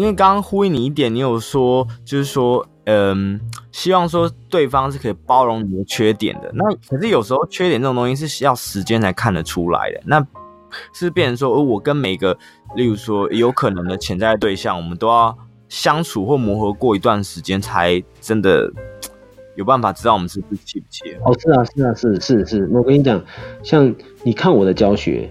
因为刚刚呼应你一点，你有说就是说，嗯，希望说对方是可以包容你的缺点的。那可是有时候缺点这种东西是要时间才看得出来的。那是变成说，我跟每个，例如说有可能的潜在对象，我们都要相处或磨合过一段时间，才真的有办法知道我们是不是契不契。哦，是啊，是啊，是是是。我跟你讲，像你看我的教学。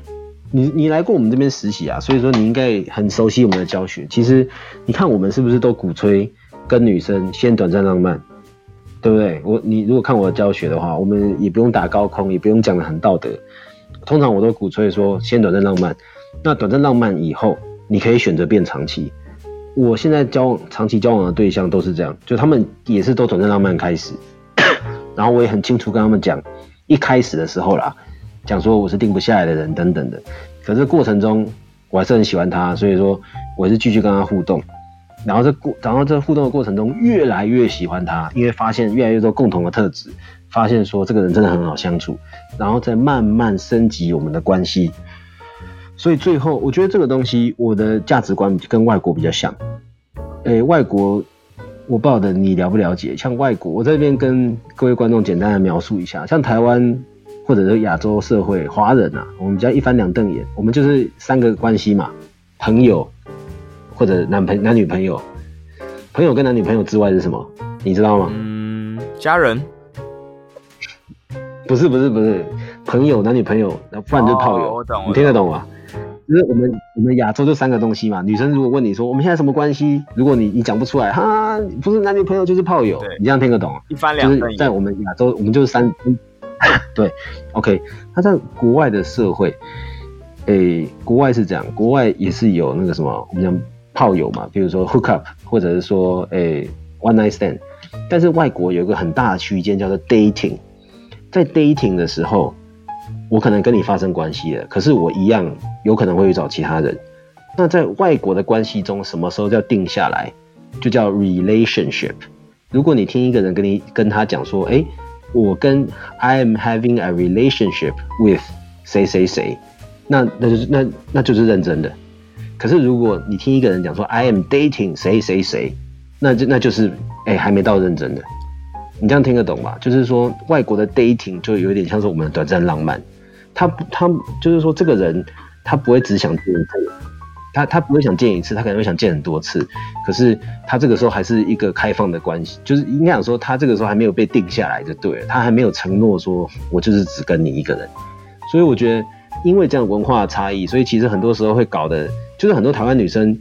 你你来过我们这边实习啊，所以说你应该很熟悉我们的教学。其实你看我们是不是都鼓吹跟女生先短暂浪漫，对不对？我你如果看我的教学的话，我们也不用打高空，也不用讲得很道德。通常我都鼓吹说先短暂浪漫，那短暂浪漫以后你可以选择变长期。我现在交往长期交往的对象都是这样，就他们也是都短暂浪漫开始，然后我也很清楚跟他们讲，一开始的时候啦。讲说我是定不下来的人等等的，可是过程中我还是很喜欢他，所以说我是继续跟他互动，然后这过，然后这互动的过程中越来越喜欢他，因为发现越来越多共同的特质，发现说这个人真的很好相处，然后再慢慢升级我们的关系，所以最后我觉得这个东西我的价值观跟外国比较像，诶，外国我不晓得你了不了解，像外国我在这边跟各位观众简单的描述一下，像台湾。或者是亚洲社会华人啊，我们比较一翻两瞪眼，我们就是三个关系嘛，朋友或者男朋男女朋友，朋友跟男女朋友之外是什么？你知道吗？嗯，家人。不是不是不是，朋友男女朋友，那不然就是炮友。哦，我懂，你听得懂吗？就是我们我们亚洲就三个东西嘛。女生如果问你说我们现在什么关系，如果你你讲不出来，哈，不是男女朋友就是炮友，你这样听得懂？一翻两瞪眼。就是在我们亚洲，我们就是三。对，OK，他在国外的社会，诶、国外是这样，国外也是有那个什么，我们讲炮友嘛，比如说 hook up，或者是说诶、one night stand，但是外国有一个很大的区间叫做 dating，在 dating 的时候，我可能跟你发生关系了，可是我一样有可能会去找其他人。那在外国的关系中，什么时候叫定下来，就叫 relationship。如果你听一个人跟你跟他讲说，诶、欸。我跟 I am having a relationship with 谁谁谁，那那就是那那就是认真的。可是如果你听一个人讲说 I am dating 谁谁谁，那就那就是哎、还没到认真的。你这样听得懂吧？就是说外国的 dating 就有点像是我们的短暂浪漫，他他就是说这个人他不会只想见一。他他不会想见一次，他可能会想见很多次。可是他这个时候还是一个开放的关系，就是应该讲说他这个时候还没有被定下来就对了，他还没有承诺说我就是只跟你一个人。所以我觉得，因为这样文化差异，所以其实很多时候会搞得，就是很多台湾女生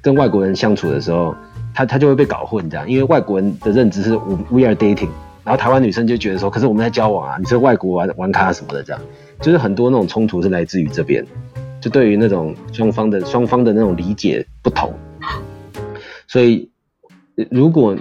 跟外国人相处的时候，她她就会被搞混这样，因为外国人的认知是 we are dating，然后台湾女生就觉得说，可是我们在交往啊，你是外国玩玩咖什么的这样，就是很多那种冲突是来自于这边。就对于那种双方的双方的那种理解不同，所以如果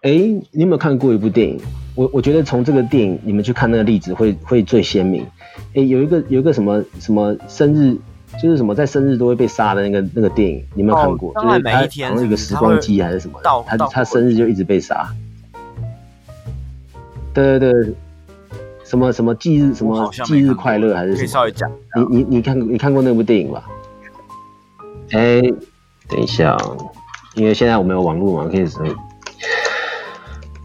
哎、欸，你有没有看过一部电影？我我觉得从这个电影你们去看那个例子会会最鲜明。哎、欸，有一个有一个什么什么生日，就是什么在生日都会被杀的那个那个电影，你有没有看过？哦、就是他好像一个时光机还是什么，他他生日就一直被杀。对对对。什么什么忌日什么忌日快乐还是什么？可以稍微讲。你你你看你看过那部电影吧？哎、欸，等一下，因为现在我们有网络嘛，可以说。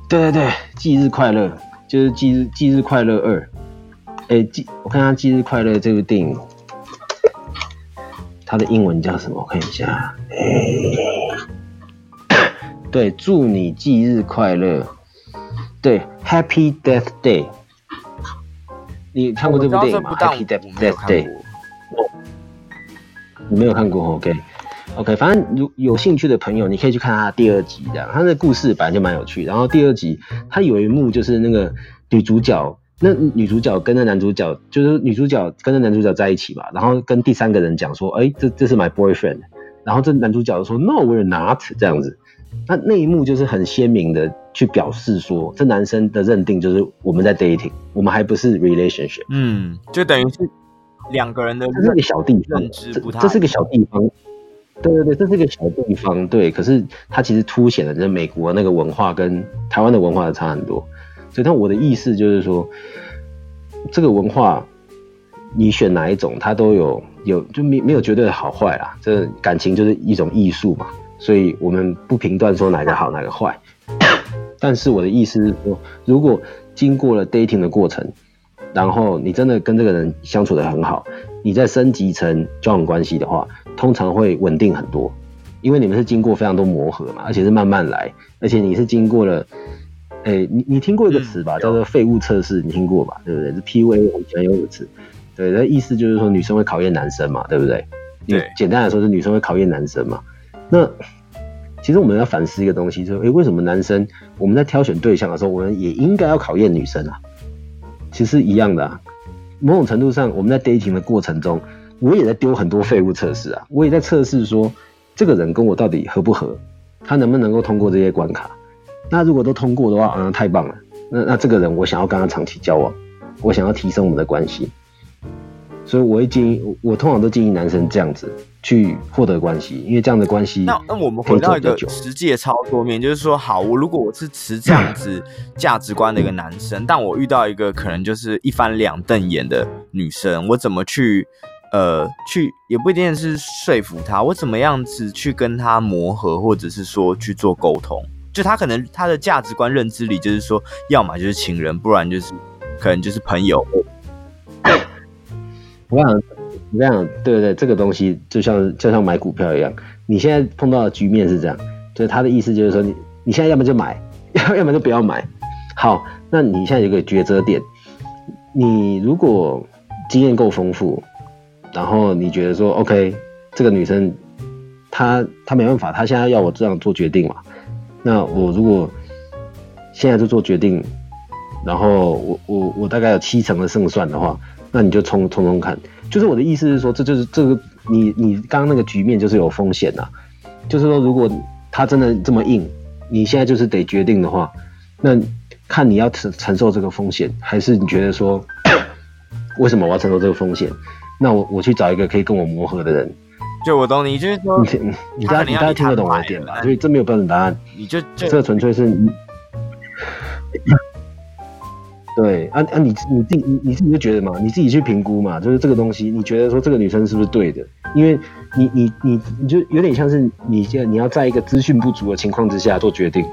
对对对，忌日快乐就是忌日忌日快乐二。哎，忌我看下忌日快乐这部电影，它的英文叫什么？我看一下。哎、欸，对，祝你忌日快乐。对，Happy Death Day。你看过这部电影吗？Happy Death Day。你没有看过，OK，OK，、反正如有兴趣的朋友，你可以去看他第二集，这样，他的故事本来就蛮有趣。然后第二集，他有一幕就是那个女主角，那女主角跟那男主角，就是女主角跟那男主角在一起嘛，然后跟第三个人讲说，哎、欸，这这是 my boyfriend，然后这男主角就说，No，we're not，这样子。那那一幕就是很鲜明的去表示说，这男生的认定就是我们在 dating，我们还不是 relationship。嗯，就等于是两个人的。这是个小地方，这这是个小地方。对对对，这是个小地方。对，可是它其实凸显了这美国那个文化跟台湾的文化的差很多。所以，但我的意思就是说，这个文化你选哪一种，它都有有就没没有绝对的好坏啦。这感情就是一种艺术嘛。所以我们不评断说哪个好哪个坏。但是我的意思是说，如果经过了 dating 的过程，然后你真的跟这个人相处的很好，你再升级成交往关系的话，通常会稳定很多，因为你们是经过非常多磨合嘛，而且是慢慢来，而且你是经过了，哎、欸，你你听过一个词吧，嗯、叫做废物测试，你听过吧？对不对？是 PUA 很喜欢用的词，对，那意思就是说女生会考验男生嘛，对不对？对，简单来说是女生会考验男生嘛。那其实我们要反思一个东西，就是哎、欸，为什么男生我们在挑选对象的时候，我们也应该要考验女生啊？其实一样的啊，某种程度上，我们在 dating 的过程中，我也在丢很多废物测试啊，我也在测试说，这个人跟我到底合不合，他能不能够通过这些关卡。那如果都通过的话，啊，太棒了。那那这个人，我想要跟他长期交往，我想要提升我们的关系。所以我会建议，我通常都建议男生这样子去获得关系，因为这样的关系。那那我们回到一个实际的操作面，就是说，好，我如果我是持这样子价值观的一个男生，但我遇到一个可能就是一翻两瞪眼的女生，我怎么去呃去也不一定是说服她，我怎么样子去跟她磨合，或者是说去做沟通？就他可能他的价值观认知里就是说，要么就是情人，不然就是可能就是朋友。我想，我想，对对对，这个东西就像就像买股票一样，你现在碰到的局面是这样，就是他的意思就是说，你你现在要么就买，要要么就不要买。好，那你现在有个抉择点，你如果经验够丰富，然后你觉得说，OK，这个女生她她没办法，她现在要我这样做决定嘛？那我如果现在就做决定，然后我我我大概有七成的胜算的话。那你就冲冲冲看，就是我的意思是说，这就是这个你你刚刚那个局面就是有风险呐，就是说如果他真的这么硬，你现在就是得决定的话，那看你要承承受这个风险，还是你觉得说，为什么我要承受这个风险？那我我去找一个可以跟我磨合的人。就我懂你，就是说你你大概你大概听得懂我的点吧？所以这没有标准答案，你就这个纯粹是。对啊啊，你你自己你你自己就觉得嘛，你自己去评估嘛，就是这个东西，你觉得说这个女生是不是对的？因为你你你你就有点像是你现你要在一个资讯不足的情况之下做决定，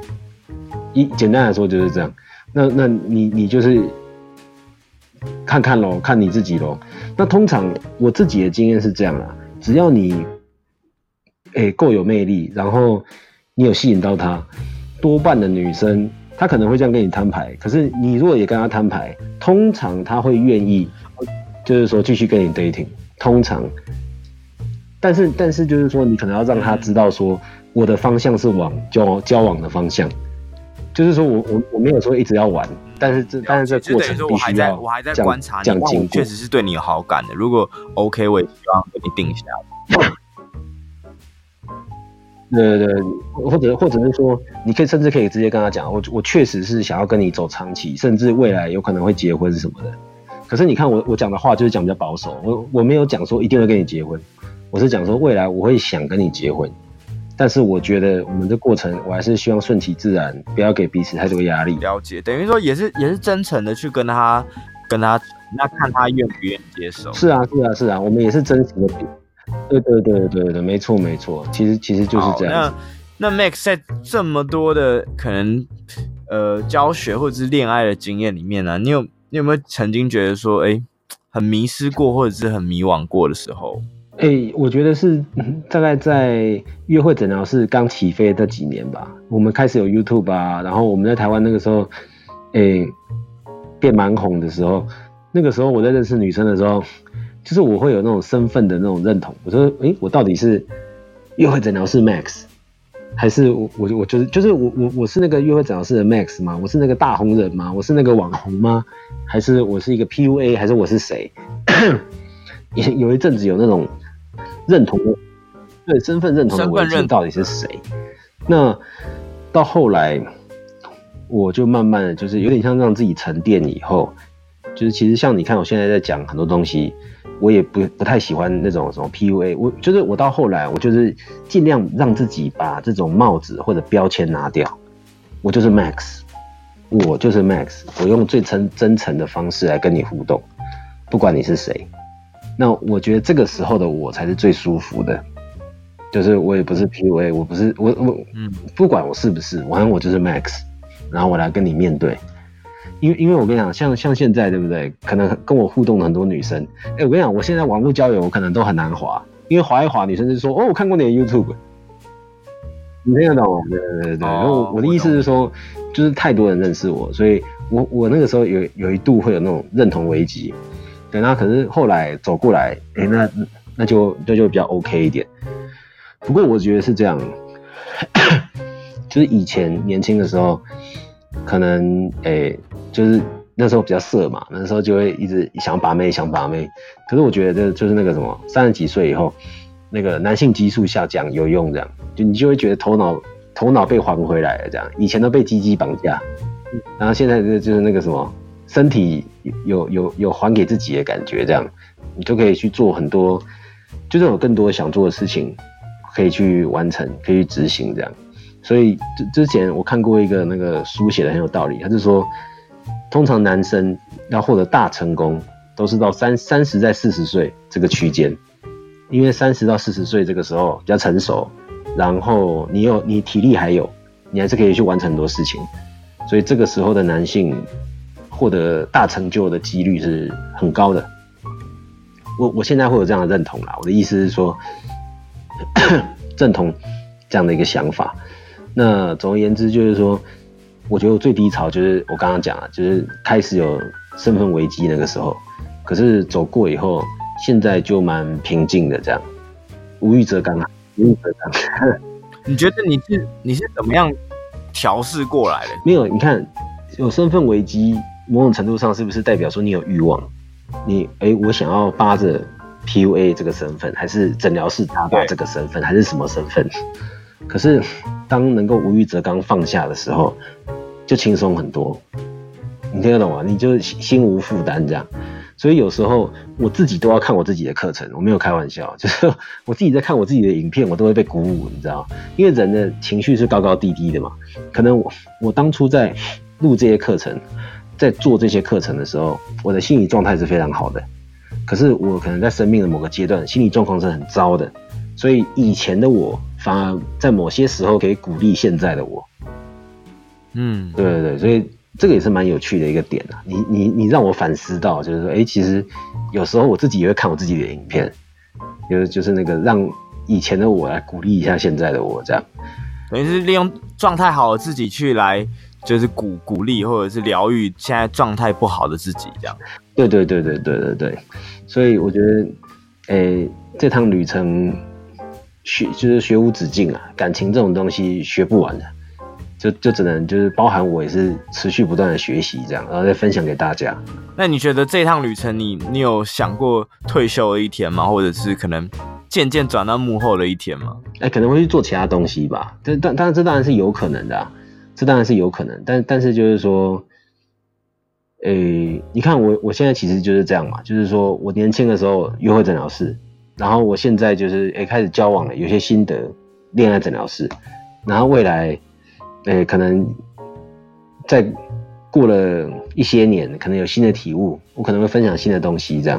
一简单来说就是这样。那那你你就是看看喽，看你自己喽。那通常我自己的经验是这样啦，只要你诶够有魅力，然后你有吸引到她，多半的女生。他可能会这样跟你摊牌，可是你如果也跟他摊牌，通常他会愿意，就是说继续跟你 dating。通常，但是但是就是说，你可能要让他知道说，我的方向是往交交往的方向，就是说我我我没有说一直要玩，但是这但是这过程必须要我还在观察你，确实是对你有好感的。如果 OK，我也希望跟你定下来。对对对，或者或者是说，你可以甚至可以直接跟他讲，我我确实是想要跟你走长期，甚至未来有可能会结婚什么的。可是你看我我讲的话就是讲比较保守，我我没有讲说一定会跟你结婚，我是讲说未来我会想跟你结婚，但是我觉得我们的过程我还是希望顺其自然，不要给彼此太多压力。了解，等于说也是也是真诚的去跟他跟他，那看他愿不愿意接受。是啊是啊是啊，我们也是真诚的。对对对对对，没错没错，其实其实就是这样。那那 Max 在这么多的可能呃教学或者是恋爱的经验里面呢、啊，你有你有没有曾经觉得说，哎，很迷失过或者是很迷惘过的时候？哎，我觉得是 大概在约会诊疗室刚起飞的几年吧，我们开始有 YouTube 啊，然后我们在台湾那个时候，哎，变蛮红的时候，那个时候我在认识女生的时候。就是我会有那种身份的那种认同，我说，诶、欸，我到底是约会诊疗室 Max，还是我我我就是就是我我我是那个约会诊疗室的 Max 吗？我是那个大红人吗？我是那个网红吗？还是我是一个 PUA？还是我是谁？有有一阵子有那种认同，对身份认同的危机到底是谁？那到后来，我就慢慢的就是有点像让自己沉淀以后，就是其实像你看，我现在在讲很多东西。我也不不太喜欢那种什么 PUA，我就是我到后来，我就是尽量让自己把这种帽子或者标签拿掉，我就是 Max，我就是 Max，我用最真真诚的方式来跟你互动，不管你是谁，那我觉得这个时候的我才是最舒服的，就是我也不是 PUA，我不是我我嗯，不管我是不是，反正我就是 Max，然后我来跟你面对。因为因为我跟你讲，像像现在对不对？可能跟我互动的很多女生，哎，我跟你讲，我现在网络交友我可能都很难滑，因为滑一滑，女生就说哦，我看过你的 YouTube，你听得懂？对对对对。然后、哦、我的意思是说，就是太多人认识我，所以我我那个时候有有一度会有那种认同危机。对，那可是后来走过来，哎，那那就那就比较 OK 一点。不过我觉得是这样，就是以前年轻的时候，可能诶，就是那时候比较色嘛，那时候就会一直想把妹，想把妹。可是我觉得就是那个什么，三十几岁以后，那个男性激素下降有用，这样就你就会觉得头脑头脑被还回来了，这样以前都被鸡鸡绑架，然后现在就就是那个什么，身体有有有还给自己的感觉，这样你就可以去做很多，就是有更多想做的事情。可以去完成，可以去执行这样，所以之之前我看过一个那个书写的很有道理，他是说，通常男生要获得大成功，都是到三三十在四十岁这个区间，因为三十到四十岁这个时候比较成熟，然后你有你体力还有，你还是可以去完成很多事情，所以这个时候的男性获得大成就的几率是很高的。我我现在会有这样的认同啦，我的意思是说。认同这样的一个想法。那总而言之，就是说，我觉得我最低潮就是我刚刚讲了，就是开始有身份危机那个时候。可是走过以后，现在就蛮平静的，这样无欲则刚啊，无欲则刚。你觉得你是你是怎么样调试过来的？没有，你看有身份危机，某种程度上是不是代表说你有欲望？你哎、欸，我想要扒着。PUA 这个身份，还是诊疗室搭档这个身份，还是什么身份？可是当能够无欲则刚放下的时候，就轻松很多。你听得懂吗？你就心无负担这样。所以有时候我自己都要看我自己的课程，我没有开玩笑，就是我自己在看我自己的影片，我都会被鼓舞，你知道？因为人的情绪是高高低低的嘛。可能我我当初在录这些课程，在做这些课程的时候，我的心理状态是非常好的。可是我可能在生命的某个阶段，心理状况是很糟的，所以以前的我反而在某些时候可以鼓励现在的我。嗯，对对对，所以这个也是蛮有趣的一个点啊。你你你让我反思到，就是说，哎，其实有时候我自己也会看我自己的影片，就是就是那个让以前的我来鼓励一下现在的我，这样等于是利用状态好的自己去来。就是鼓鼓励或者是疗愈现在状态不好的自己，这样。对对对对对对对，所以我觉得，诶、欸，这趟旅程学就是学无止境啊，感情这种东西学不完的，就就只能就是包含我也是持续不断的学习这样，然后再分享给大家。那你觉得这趟旅程你，你你有想过退休的一天吗？或者是可能渐渐转到幕后的一天吗？哎、欸，可能会去做其他东西吧，但但但这当然是有可能的啊。这当然是有可能，但但是就是说，诶、欸，你看我我现在其实就是这样嘛，就是说我年轻的时候约会诊疗室，然后我现在就是诶、欸、开始交往了，有些心得，恋爱诊疗室，然后未来，诶、欸、可能再过了一些年，可能有新的体悟，我可能会分享新的东西，这样，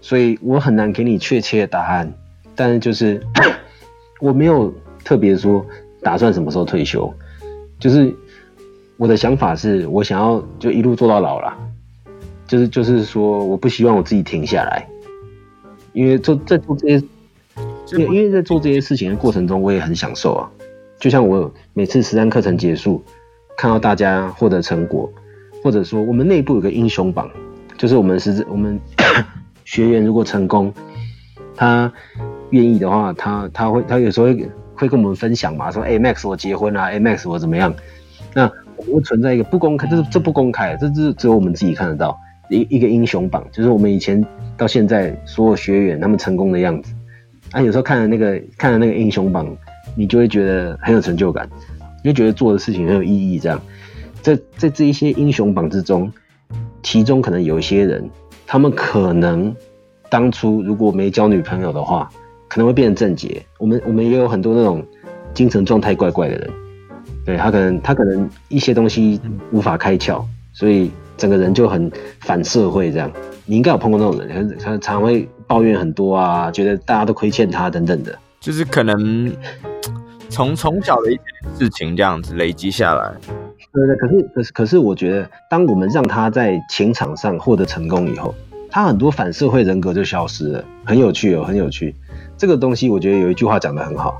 所以我很难给你确切的答案，但是就是 我没有特别说打算什么时候退休。就是我的想法是，我想要就一路做到老了，就是就是说，我不希望我自己停下来，因为做在做这些，因为在做这些事情的过程中，我也很享受啊。就像我每次实战课程结束，看到大家获得成果，或者说我们内部有个英雄榜，就是我们是我们 学员如果成功，他愿意的话，他他会他有时候会。会跟我们分享嘛？说，哎、欸、，Max，我结婚啊，哎、欸、，Max，我怎么样？那我们会存在一个不公开，这是这不公开，这是只有我们自己看得到一一个英雄榜，就是我们以前到现在所有学员他们成功的样子。啊，有时候看了那个看了那个英雄榜，你就会觉得很有成就感，你就觉得做的事情很有意义。这样，在在这一些英雄榜之中，其中可能有一些人，他们可能当初如果没交女朋友的话。可能会变成正结，我们我们也有很多那种精神状态怪怪的人，对，他可能他可能一些东西无法开窍，所以整个人就很反社会这样。你应该有碰过那种人，他常常会抱怨很多啊，觉得大家都亏欠他等等的。就是可能从从小的一些事情这样子累积下来。对对，可是可是可是，我觉得，当我们让他在情场上获得成功以后，他很多反社会人格就消失了，很有趣哦，很有趣。这个东西，我觉得有一句话讲得很好：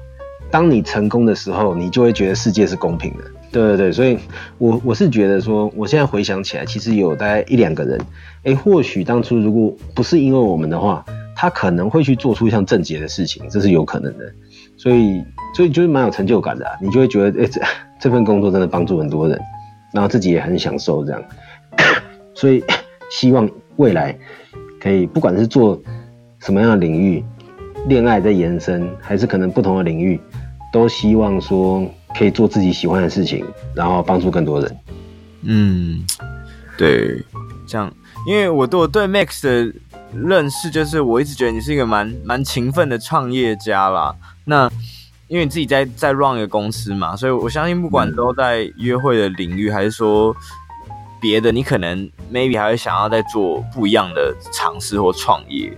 当你成功的时候，你就会觉得世界是公平的。对对对，所以我我是觉得说，我现在回想起来，其实有大概一两个人，诶，或许当初如果不是因为我们的话，他可能会去做出像郑捷的事情，这是有可能的。所以，所以就是蛮有成就感的，你就会觉得，诶，这这份工作真的帮助很多人，然后自己也很享受这样。所以，希望未来可以，不管是做什么样的领域，恋爱在延伸，还是可能不同的领域，都希望说。可以做自己喜欢的事情，然后帮助更多人。嗯，对，这样，因为我对我对 Max 的认识就是，我一直觉得你是一个蛮蛮勤奋的创业家啦。那因为你自己在在 run 一个公司嘛，所以我相信不管都在约会的领域，还是说别的，你可能 maybe 还会想要再做不一样的尝试或创业。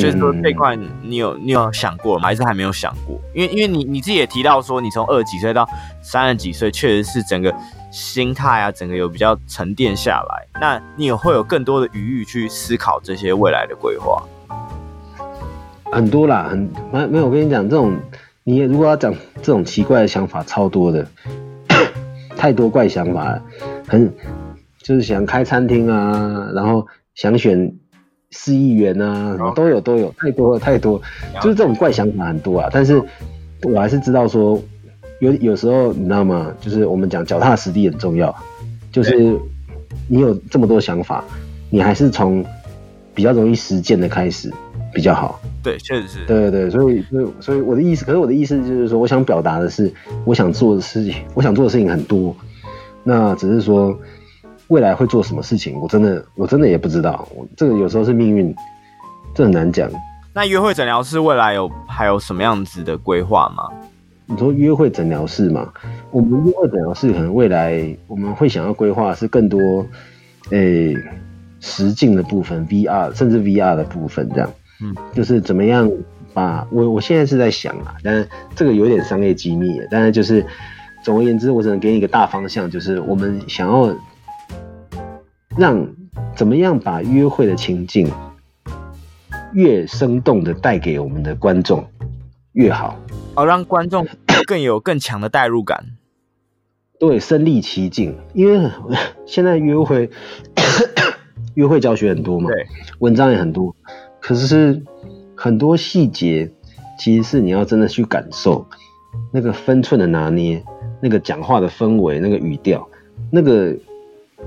就是说这块你有你有想过吗？还是还没有想过？因为因为你你自己也提到说，你从二十几岁到三十几岁，确实是整个心态啊，整个有比较沉淀下来。那你也会有更多的余裕去思考这些未来的规划？很多啦，很没没有。我跟你讲，这种你如果要讲这种奇怪的想法，超多的，太多怪想法了。很就是想开餐厅啊，然后想选。四亿元啊，什么都有都有，太多了太多，就是这种怪想法很多啊。但是我还是知道说，有有时候你知道吗？就是我们讲脚踏实地很重要，就是你有这么多想法，你还是从比较容易实践的开始比较好。对，确实是。对对对，所以所以所以我的意思，可是我的意思就是说，我想表达的是，我想做的事情，我想做的事情很多，那只是说。未来会做什么事情？我真的，我真的也不知道。我这个有时候是命运，这很难讲。那约会诊疗室未来有还有什么样子的规划吗？你说约会诊疗室嘛？我们约会诊疗室可能未来我们会想要规划是更多，诶、欸，实境的部分，VR 甚至 VR 的部分，这样。嗯，就是怎么样把我我现在是在想啊，但是这个有点商业机密，但是就是总而言之，我只能给你一个大方向，就是我们想要。让怎么样把约会的情境越生动的带给我们的观众越好，哦，让观众 更有更强的代入感，对，身临其境。因为 现在约会 约会教学很多嘛，对，文章也很多，可是很多细节其实是你要真的去感受那个分寸的拿捏，那个讲话的氛围，那个语调，那个。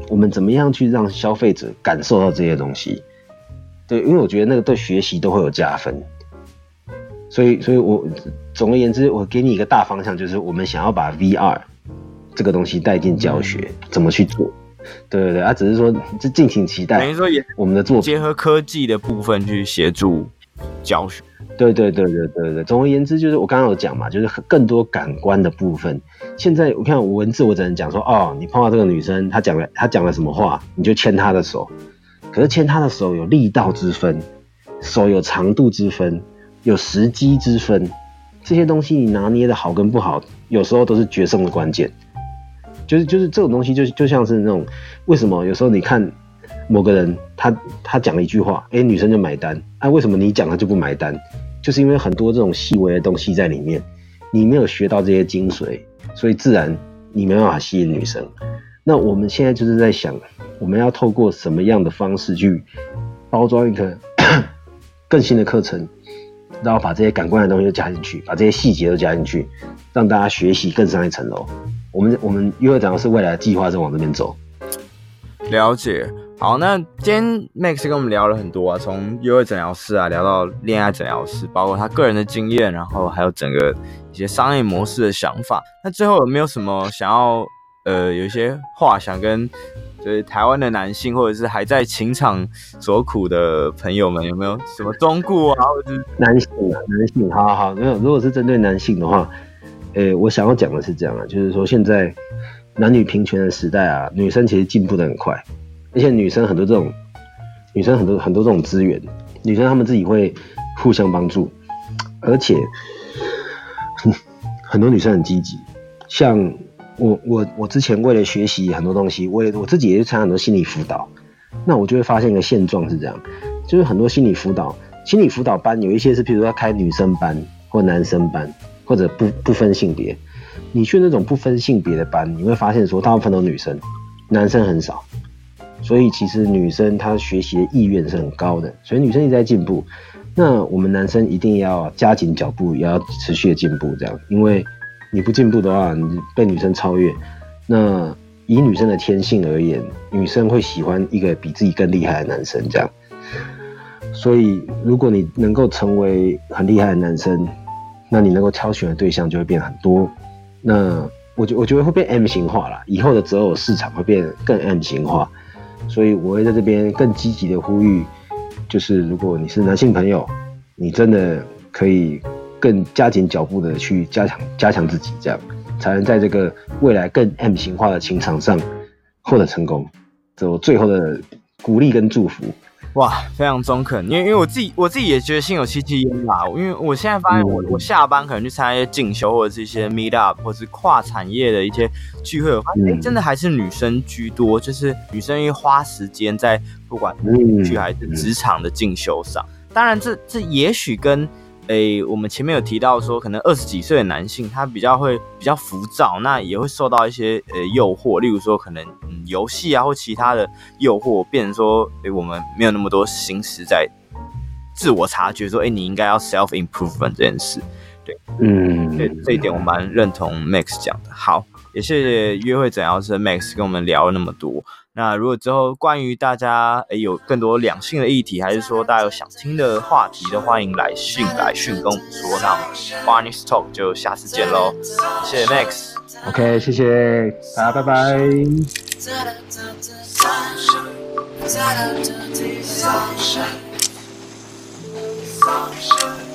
我们怎么样去让消费者感受到这些东西？对，因为我觉得那个对学习都会有加分。所以，所以我总而言之，我给你一个大方向，就是我们想要把 VR 这个东西带进教学，怎么去做？对对对，啊，只是说，就敬请期待。等于说，也我们的做结合科技的部分去协助教学。对对对对对对，总而言之就是我刚刚有讲嘛，就是更多感官的部分。现在我看文字，我只能讲说，哦，你碰到这个女生，她讲了她讲了什么话，你就牵她的手。可是牵她的手有力道之分，手有长度之分，有时机之分，这些东西你拿捏的好跟不好，有时候都是决胜的关键。就是就是这种东西就，就像是那种为什么有时候你看某个人他他讲了一句话，哎，女生就买单，哎、啊，为什么你讲了就不买单？就是因为很多这种细微的东西在里面，你没有学到这些精髓，所以自然你没办法吸引女生。那我们现在就是在想，我们要透过什么样的方式去包装一个 更新的课程，然后把这些感官的东西都加进去，把这些细节都加进去，让大家学习更上一层楼。我们我们约会诊疗室未来的计划是往这边走。了解。好，那今天 Max 跟我们聊了很多啊，从约会诊疗师啊聊到恋爱诊疗师，包括他个人的经验，然后还有整个一些商业模式的想法。那最后有没有什么想要呃有一些话想跟就是台湾的男性或者是还在情场所苦的朋友们，有没有什么忠告啊？或者男性啊，男性，好好好，没有。如果是针对男性的话，呃，我想要讲的是这样啊，就是说现在男女平权的时代啊，女生其实进步的很快。而且女生很多这种，女生很多很多这种资源，女生她们自己会互相帮助，而且很多女生很积极，像我我我之前为了学习很多东西，我也我自己也是参加很多心理辅导，那我就会发现一个现状是这样，就是很多心理辅导心理辅导班有一些是，譬如说开女生班或男生班，或者不不分性别，你去那种不分性别的班，你会发现说大部分都女生，男生很少。所以其实女生她学习的意愿是很高的，所以女生一直在进步。那我们男生一定要加紧脚步，也要持续的进步，这样，因为你不进步的话，你被女生超越。那以女生的天性而言，女生会喜欢一个比自己更厉害的男生，这样。所以如果你能够成为很厉害的男生，那你能够挑选的对象就会变很多。那我觉我觉得会变 M 型化啦，以后的择偶市场会变更 M 型化。所以我会在这边更积极的呼吁，就是如果你是男性朋友，你真的可以更加紧脚步的去加强加强自己，这样才能在这个未来更 M 型化的情场上获得成功。这我最后的鼓励跟祝福。哇，非常中肯，因为因为我自己我自己也觉得心有戚戚焉啦，因为我现在发现我、嗯、我下班可能去参加一些进修或者是一些 meet up 或者是跨产业的一些聚会，我发现、嗯。欸、真的还是女生居多，就是女生因为花时间在不管兴趣还是职场的进修上，当然这这也许跟。诶、欸，我们前面有提到说，可能二十几岁的男性他比较会比较浮躁，那也会受到一些呃诱惑，例如说可能嗯游戏啊或其他的诱惑，变成说诶、欸，我们没有那么多心思在自我察觉，说诶、欸，你应该要 self improvement 这件事，对，嗯，对，这一点我蛮认同 Max 讲的。好，也谢谢约会诊疗师 Max 跟我们聊了那么多。那如果之后关于大家诶、欸、有更多两性的议题，还是说大家有想听的话题，都欢迎来信来讯跟我们说。那我们 Barney's Talk 就下次见喽，谢谢 Max，OK，、okay, 谢谢大家，拜拜。Sunshine. Sunshine. Sunshine.